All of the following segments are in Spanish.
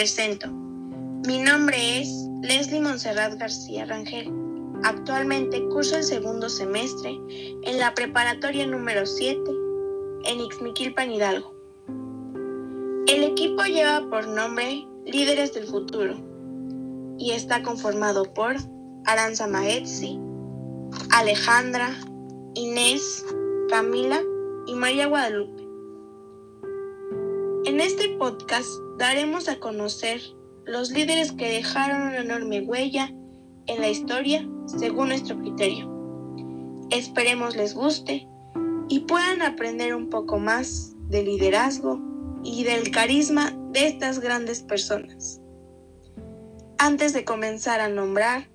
presento. Mi nombre es Leslie Monserrat García Rangel. Actualmente curso el segundo semestre en la preparatoria número 7 en Ixmiquilpan Hidalgo. El equipo lleva por nombre Líderes del Futuro y está conformado por Aranza Maetzi, Alejandra, Inés, Camila y María Guadalupe. En este podcast daremos a conocer los líderes que dejaron una enorme huella en la historia según nuestro criterio. Esperemos les guste y puedan aprender un poco más del liderazgo y del carisma de estas grandes personas. Antes de comenzar a nombrar,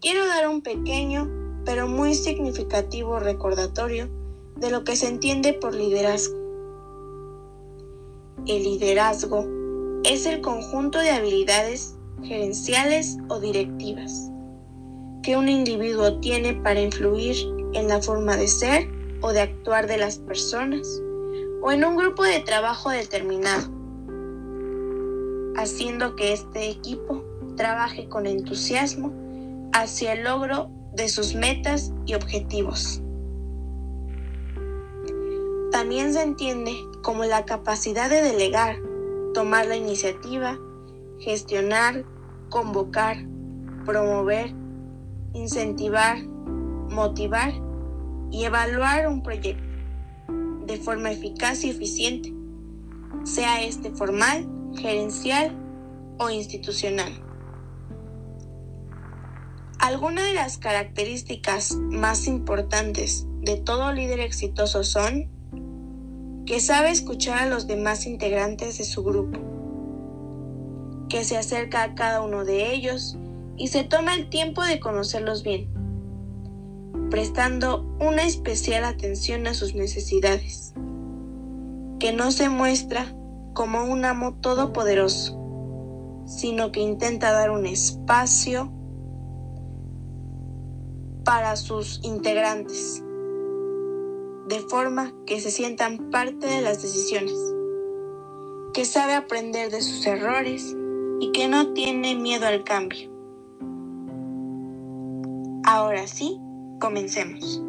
quiero dar un pequeño pero muy significativo recordatorio de lo que se entiende por liderazgo. El liderazgo es el conjunto de habilidades gerenciales o directivas que un individuo tiene para influir en la forma de ser o de actuar de las personas o en un grupo de trabajo determinado, haciendo que este equipo trabaje con entusiasmo hacia el logro de sus metas y objetivos. También se entiende como la capacidad de delegar, tomar la iniciativa, gestionar, convocar, promover, incentivar, motivar y evaluar un proyecto de forma eficaz y eficiente, sea este formal, gerencial o institucional. Algunas de las características más importantes de todo líder exitoso son que sabe escuchar a los demás integrantes de su grupo, que se acerca a cada uno de ellos y se toma el tiempo de conocerlos bien, prestando una especial atención a sus necesidades, que no se muestra como un amo todopoderoso, sino que intenta dar un espacio para sus integrantes de forma que se sientan parte de las decisiones, que sabe aprender de sus errores y que no tiene miedo al cambio. Ahora sí, comencemos.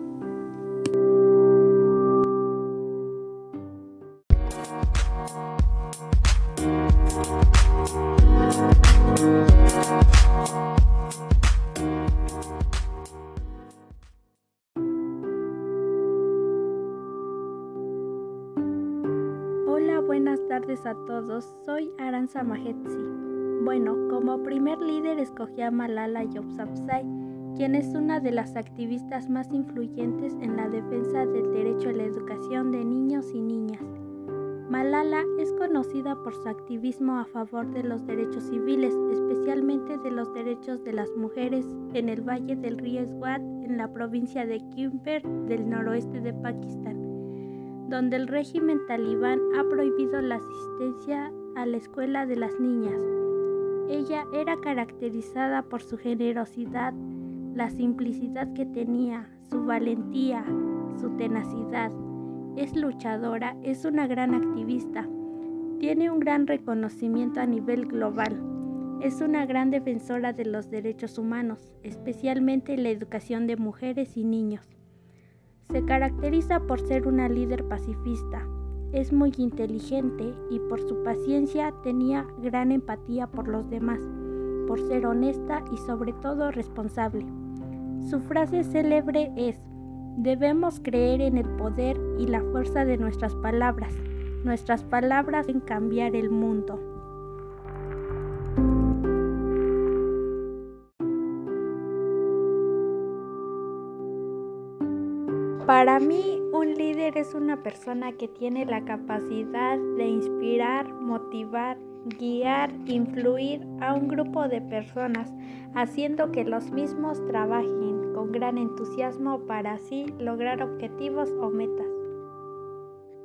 Bueno, como primer líder escogí a Malala Yousafzai, quien es una de las activistas más influyentes en la defensa del derecho a la educación de niños y niñas. Malala es conocida por su activismo a favor de los derechos civiles, especialmente de los derechos de las mujeres en el valle del río Swat, en la provincia de Khyber del noroeste de Pakistán donde el régimen talibán ha prohibido la asistencia a la escuela de las niñas. Ella era caracterizada por su generosidad, la simplicidad que tenía, su valentía, su tenacidad. Es luchadora, es una gran activista, tiene un gran reconocimiento a nivel global. Es una gran defensora de los derechos humanos, especialmente la educación de mujeres y niños. Se caracteriza por ser una líder pacifista. Es muy inteligente y por su paciencia tenía gran empatía por los demás, por ser honesta y sobre todo responsable. Su frase célebre es, debemos creer en el poder y la fuerza de nuestras palabras. Nuestras palabras en cambiar el mundo. Para mí, líder es una persona que tiene la capacidad de inspirar, motivar, guiar, influir a un grupo de personas, haciendo que los mismos trabajen con gran entusiasmo para así lograr objetivos o metas.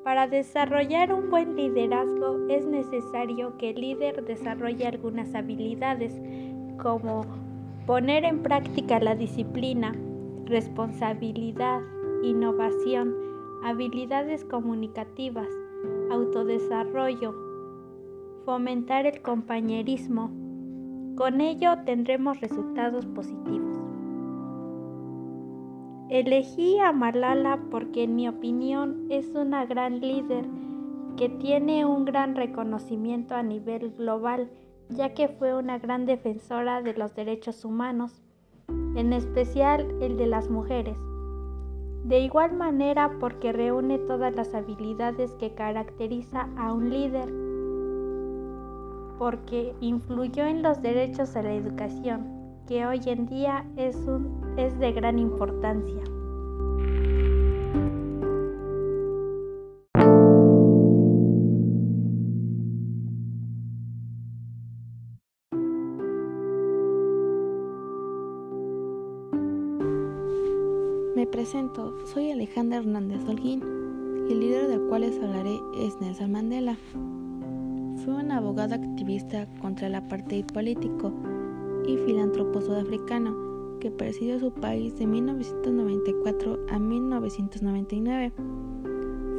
Para desarrollar un buen liderazgo es necesario que el líder desarrolle algunas habilidades como poner en práctica la disciplina, responsabilidad, innovación, habilidades comunicativas, autodesarrollo, fomentar el compañerismo. Con ello tendremos resultados positivos. Elegí a Malala porque en mi opinión es una gran líder que tiene un gran reconocimiento a nivel global, ya que fue una gran defensora de los derechos humanos, en especial el de las mujeres. De igual manera porque reúne todas las habilidades que caracteriza a un líder, porque influyó en los derechos a la educación, que hoy en día es, es de gran importancia. Me presento, soy Alejandra Hernández Holguín y el líder del cual les hablaré es Nelson Mandela. Fue un abogado activista contra el apartheid político y filántropo sudafricano que presidió su país de 1994 a 1999.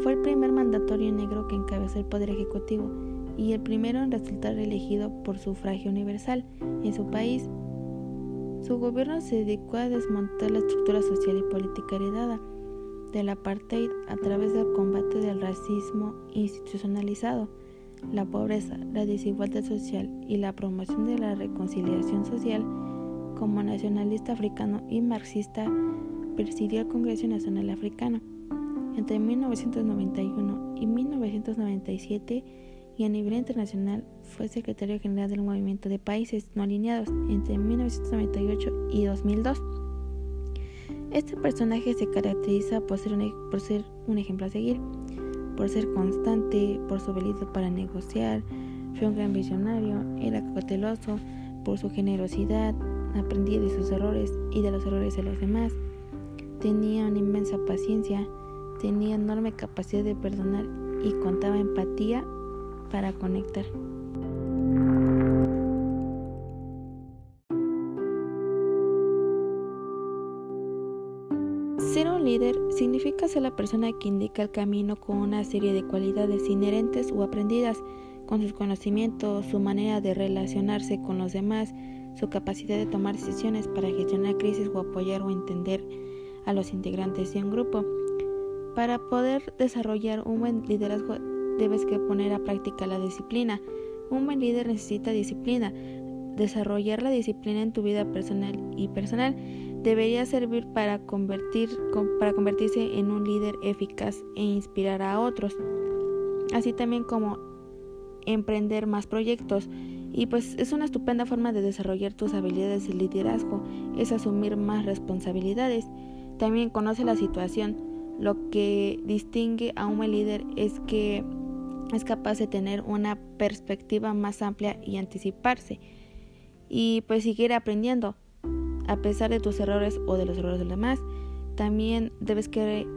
Fue el primer mandatorio negro que encabezó el Poder Ejecutivo y el primero en resultar elegido por sufragio universal en su país. Su gobierno se dedicó a desmontar la estructura social y política heredada del apartheid a través del combate del racismo institucionalizado la pobreza, la desigualdad social y la promoción de la reconciliación social, como nacionalista africano y marxista, presidió el Congreso Nacional Africano. Entre 1991 y 1997 y a nivel internacional fue secretario general del Movimiento de Países No Alineados entre 1998 y 2002. Este personaje se caracteriza por ser un, por ser un ejemplo a seguir por ser constante, por su habilidad para negociar, fue un gran visionario, era cauteloso, por su generosidad, aprendía de sus errores y de los errores de los demás, tenía una inmensa paciencia, tenía enorme capacidad de perdonar y contaba empatía para conectar. Ser un líder significa ser la persona que indica el camino con una serie de cualidades inherentes o aprendidas, con sus conocimientos, su manera de relacionarse con los demás, su capacidad de tomar decisiones para gestionar crisis o apoyar o entender a los integrantes de un grupo. Para poder desarrollar un buen liderazgo debes que poner a práctica la disciplina. Un buen líder necesita disciplina. Desarrollar la disciplina en tu vida personal y personal debería servir para, convertir, para convertirse en un líder eficaz e inspirar a otros, así también como emprender más proyectos. Y pues es una estupenda forma de desarrollar tus habilidades de liderazgo, es asumir más responsabilidades. También conoce la situación. Lo que distingue a un buen líder es que es capaz de tener una perspectiva más amplia y anticiparse. Y pues seguir aprendiendo a pesar de tus errores o de los errores de los demás, también debes que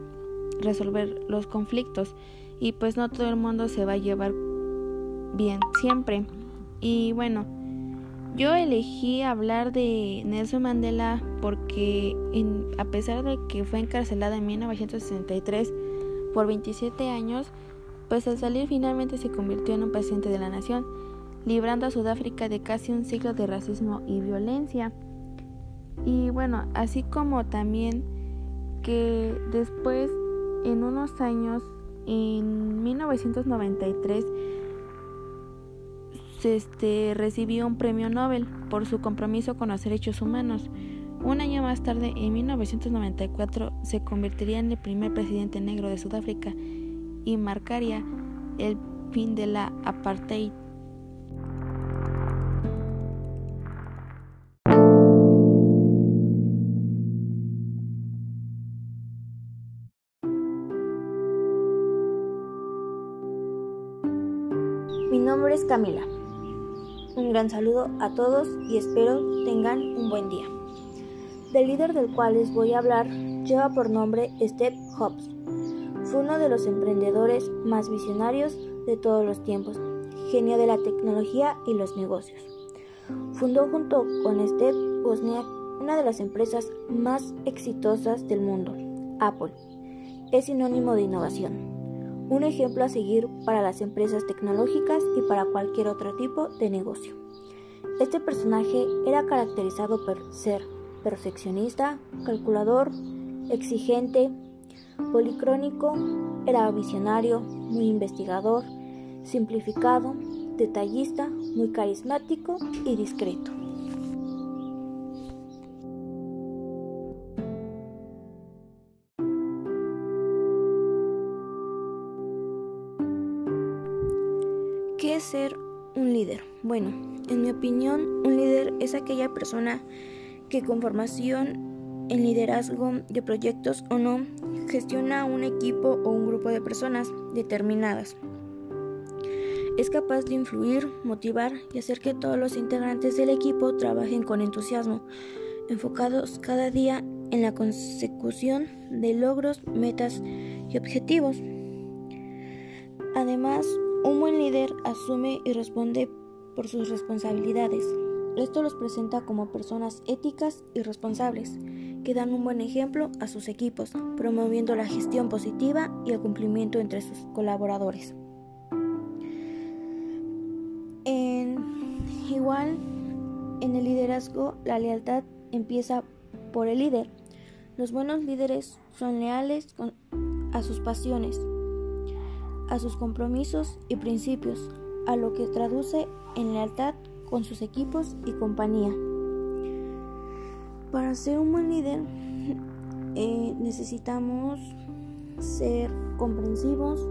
resolver los conflictos y pues no todo el mundo se va a llevar bien siempre. Y bueno, yo elegí hablar de Nelson Mandela porque a pesar de que fue encarcelada en 1963 por 27 años, pues al salir finalmente se convirtió en un presidente de la nación, librando a Sudáfrica de casi un siglo de racismo y violencia. Y bueno, así como también que después, en unos años, en 1993, este, recibió un premio Nobel por su compromiso con los derechos humanos. Un año más tarde, en 1994, se convertiría en el primer presidente negro de Sudáfrica y marcaría el fin de la apartheid Mi nombre es Camila. Un gran saludo a todos y espero tengan un buen día. Del líder del cual les voy a hablar lleva por nombre Steve Jobs. Fue uno de los emprendedores más visionarios de todos los tiempos, genio de la tecnología y los negocios. Fundó junto con Steve Wozniak una de las empresas más exitosas del mundo, Apple. Es sinónimo de innovación un ejemplo a seguir para las empresas tecnológicas y para cualquier otro tipo de negocio. Este personaje era caracterizado por ser perfeccionista, calculador, exigente, policrónico, era visionario, muy investigador, simplificado, detallista, muy carismático y discreto. ¿Qué es ser un líder? Bueno, en mi opinión, un líder es aquella persona que con formación en liderazgo de proyectos o no, gestiona un equipo o un grupo de personas determinadas. Es capaz de influir, motivar y hacer que todos los integrantes del equipo trabajen con entusiasmo, enfocados cada día en la consecución de logros, metas y objetivos. Además, un buen líder asume y responde por sus responsabilidades. Esto los presenta como personas éticas y responsables, que dan un buen ejemplo a sus equipos, promoviendo la gestión positiva y el cumplimiento entre sus colaboradores. igual, en el liderazgo, la lealtad empieza por el líder. Los buenos líderes son leales a sus pasiones, a sus compromisos y principios, a lo que traduce en lealtad con sus equipos y compañía. Para ser un buen líder eh, necesitamos ser comprensivos,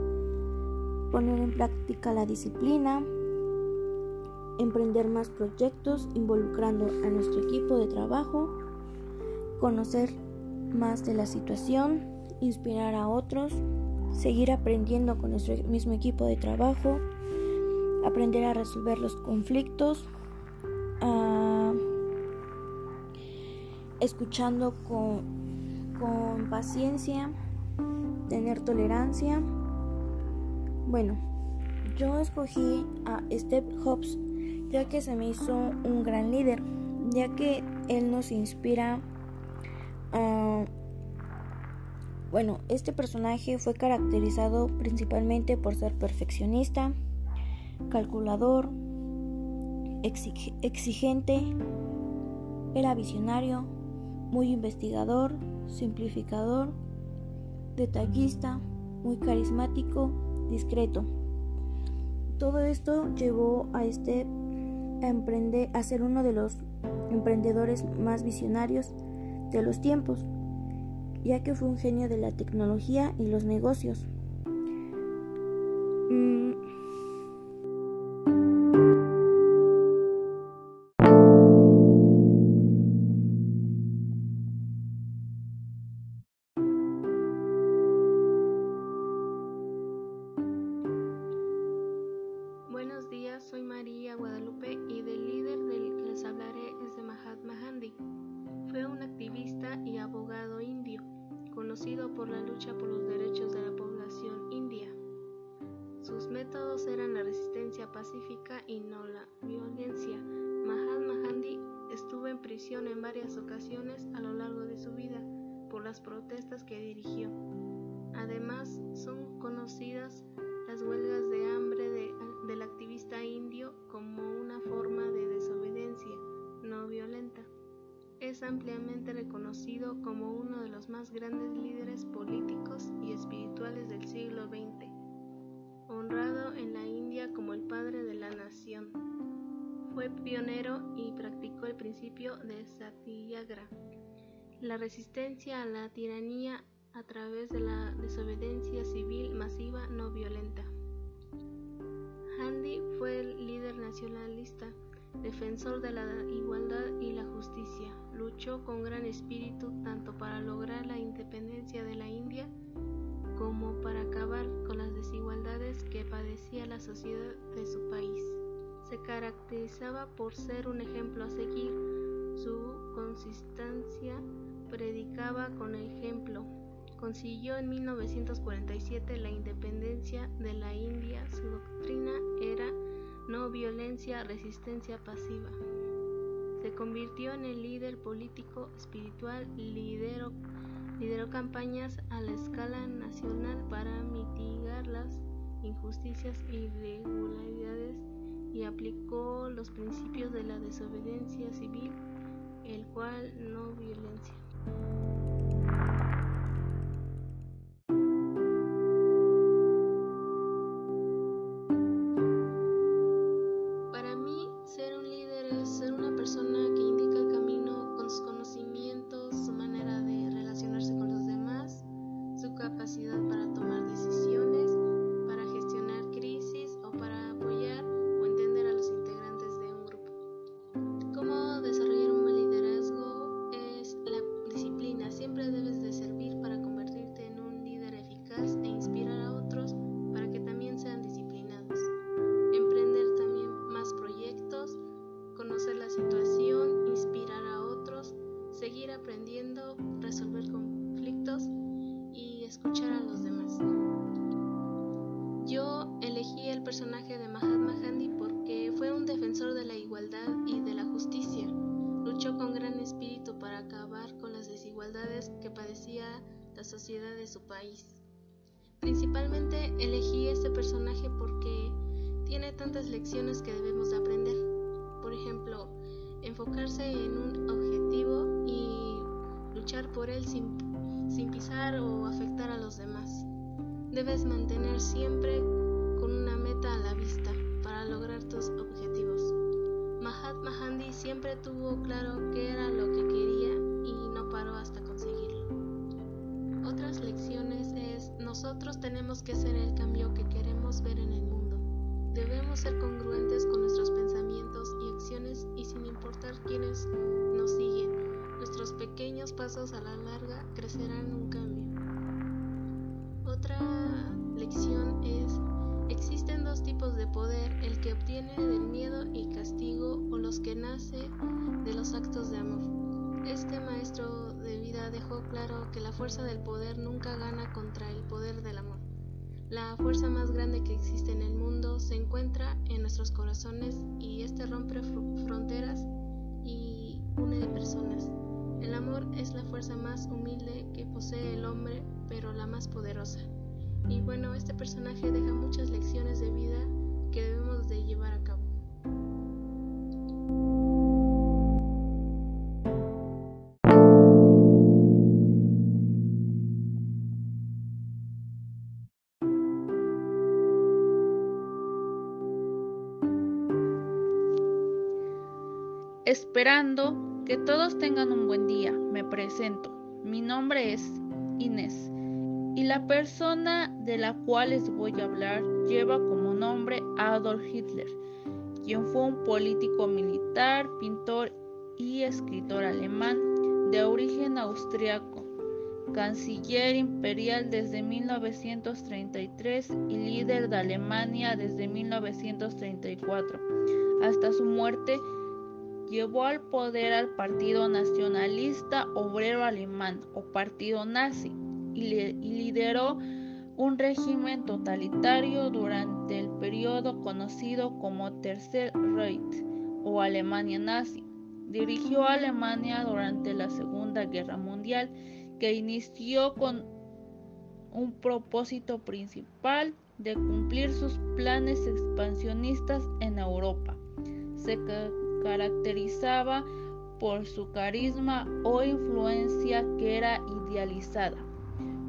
poner en práctica la disciplina, emprender más proyectos involucrando a nuestro equipo de trabajo, conocer más de la situación, inspirar a otros, seguir aprendiendo con nuestro mismo equipo de trabajo, aprender a resolver los conflictos, escuchando con, con paciencia, tener tolerancia. Bueno, yo escogí a Steve Jobs ya que se me hizo un gran líder, ya que él nos inspira a... Bueno, este personaje fue caracterizado principalmente por ser perfeccionista, calculador, exigente, era visionario, muy investigador, simplificador, detallista, muy carismático, discreto. Todo esto llevó a este a, a ser uno de los emprendedores más visionarios de los tiempos, ya que fue un genio de la tecnología y los negocios. Pacífica y no la violencia. Mahatma Gandhi estuvo en prisión en varias ocasiones a lo largo de su vida por las protestas que dirigió. Además, son conocidas las huelgas de hambre del activista indio como una forma de desobediencia no violenta es ampliamente reconocido como uno de los más grandes líderes políticos y espirituales del siglo XX, en la India como el padre de la nación. Fue pionero y practicó el principio de Satyagraha, la resistencia a la tiranía a través de la desobediencia civil masiva no violenta. Gandhi fue el líder nacionalista defensor de la igualdad y la justicia, luchó con gran espíritu tanto para lograr la independencia de la India como para acabar con las desigualdades que padecía la sociedad de su país. Se caracterizaba por ser un ejemplo a seguir. Su consistencia predicaba con ejemplo. Consiguió en 1947 la independencia de la India. Su doctrina era no violencia, resistencia pasiva. Se convirtió en el líder político, espiritual, lideró, lideró campañas a la escala nacional para mitigar las injusticias e irregularidades y aplicó los principios de la desobediencia civil, el cual no violencia. Tantas lecciones que debemos de aprender. Por ejemplo, enfocarse en un objetivo y luchar por él sin, sin pisar o afectar a los demás. Debes mantener siempre una meta a la vista para lograr tus objetivos. Mahatma Gandhi siempre tuvo claro qué era lo que quería y no paró hasta conseguirlo. Otras lecciones es nosotros tenemos que ser el cambio que queremos ver en el. Debemos ser congruentes con nuestros pensamientos y acciones y sin importar quiénes nos siguen, nuestros pequeños pasos a la larga crecerán un cambio. Otra lección es Existen dos tipos de poder, el que obtiene del miedo y castigo o los que nace de los actos de amor. Este maestro de vida dejó claro que la fuerza del poder nunca gana contra el poder del amor. La fuerza más grande que existe en el mundo se encuentra en nuestros corazones y este rompe fronteras y une personas. El amor es la fuerza más humilde que posee el hombre, pero la más poderosa. Y bueno, este personaje deja muchas lecciones de vida que debemos Esperando que todos tengan un buen día, me presento. Mi nombre es Inés y la persona de la cual les voy a hablar lleva como nombre Adolf Hitler, quien fue un político militar, pintor y escritor alemán de origen austriaco, canciller imperial desde 1933 y líder de Alemania desde 1934. Hasta su muerte, llevó al poder al Partido Nacionalista Obrero Alemán o Partido Nazi y, lideró un régimen totalitario durante el periodo conocido como Tercer Reich o Alemania nazi. Dirigió a Alemania durante la Segunda Guerra Mundial, que inició con un propósito principal de cumplir sus planes expansionistas en Europa. Se caracterizaba por su carisma o influencia que era idealizada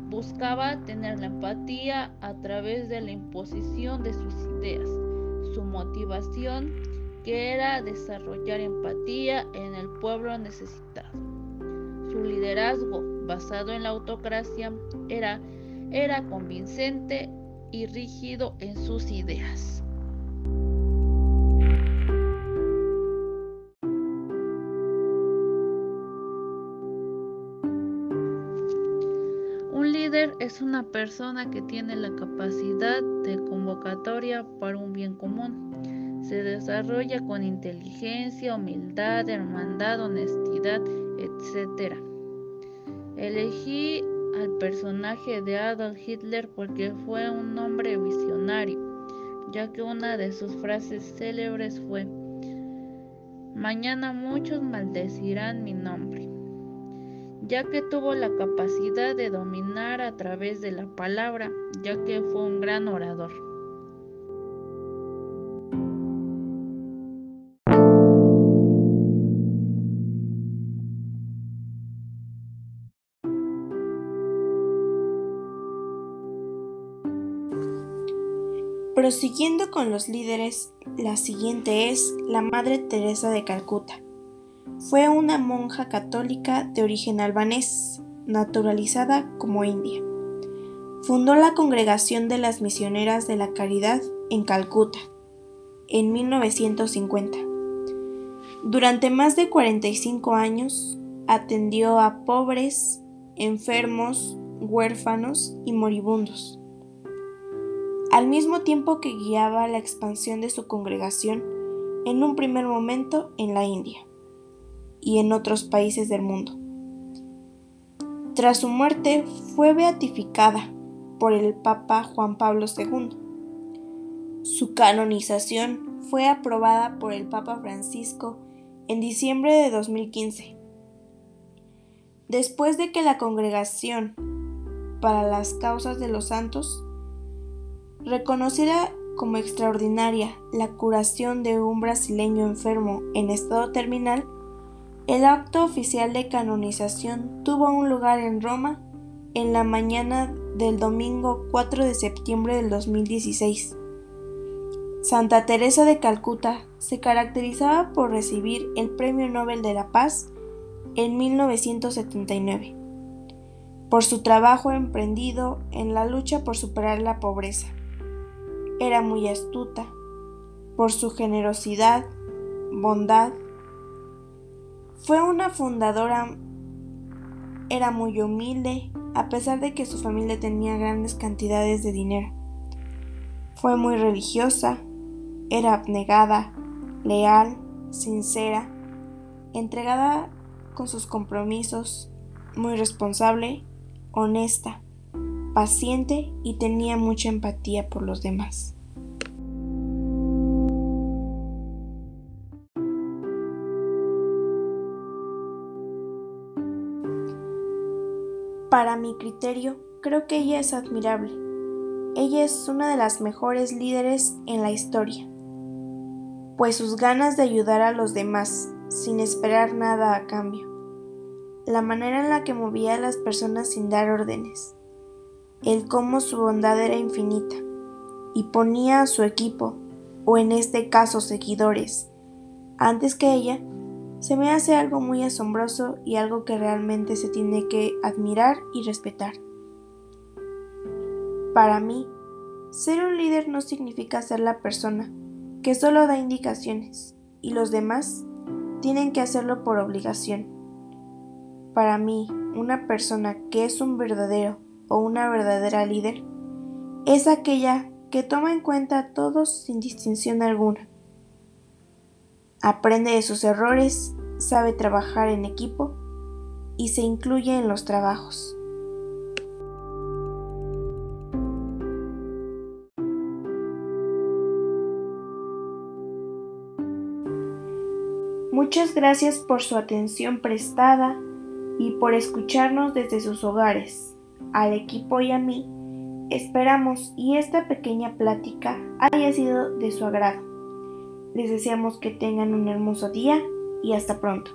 Buscaba tener la empatía a través de la imposición de sus ideas. Su motivación, que era desarrollar empatía en el pueblo necesitado. Su liderazgo, basado en la autocracia, era, era convincente y rígido en sus ideas. Es una persona que tiene la capacidad de convocatoria para un bien común. Se desarrolla con inteligencia, humildad, hermandad, honestidad, etc. Elegí al personaje de Adolf Hitler porque fue un hombre visionario, ya que una de sus frases célebres fue, Mañana muchos maldecirán mi nombre ya que tuvo la capacidad de dominar a través de la palabra, ya que fue un gran orador. Prosiguiendo con los líderes, la siguiente es la Madre Teresa de Calcuta. Fue una monja católica de origen albanés, naturalizada como india. Fundó la Congregación de las Misioneras de la Caridad en Calcuta en 1950. Durante más de 45 años atendió a pobres, enfermos, huérfanos y moribundos al mismo tiempo que guiaba la expansión de su congregación en un primer momento en la India y en otros países del mundo. Tras su muerte fue beatificada por el Papa Juan Pablo II. Su canonización fue aprobada por el Papa Francisco en diciembre de 2015. Después de que la Congregación para las Causas de los Santos Reconocida como extraordinaria la curación de un brasileño enfermo en estado terminal, el acto oficial de canonización tuvo un lugar en Roma en la mañana del domingo 4 de septiembre del 2016. Santa Teresa de Calcuta se caracterizaba por recibir el Premio Nobel de la Paz en 1979, por su trabajo emprendido en la lucha por superar la pobreza. Era muy astuta por su generosidad, bondad. Fue una fundadora, era muy humilde, a pesar de que su familia tenía grandes cantidades de dinero. Fue muy religiosa, era abnegada, leal, sincera, entregada con sus compromisos, muy responsable, honesta paciente y tenía mucha empatía por los demás. Para mi criterio, creo que ella es admirable. Ella es una de las mejores líderes en la historia, pues sus ganas de ayudar a los demás sin esperar nada a cambio, la manera en la que movía a las personas sin dar órdenes, el cómo su bondad era infinita, y ponía a su equipo, o en este caso seguidores, antes que ella, se me hace algo muy asombroso y algo que realmente se tiene que admirar y respetar. Para mí, ser un líder no significa ser la persona que solo da indicaciones y los demás tienen que hacerlo por obligación. Para mí, una persona que es un verdadero o una verdadera líder es aquella que toma en cuenta a todos sin distinción alguna. Aprende de sus errores, sabe trabajar en equipo y se incluye en los trabajos. Muchas gracias por su atención prestada y por escucharnos desde sus hogares al equipo y a mí, esperamos y esta pequeña plática haya sido de su agrado. Les deseamos que tengan un hermoso día y hasta pronto.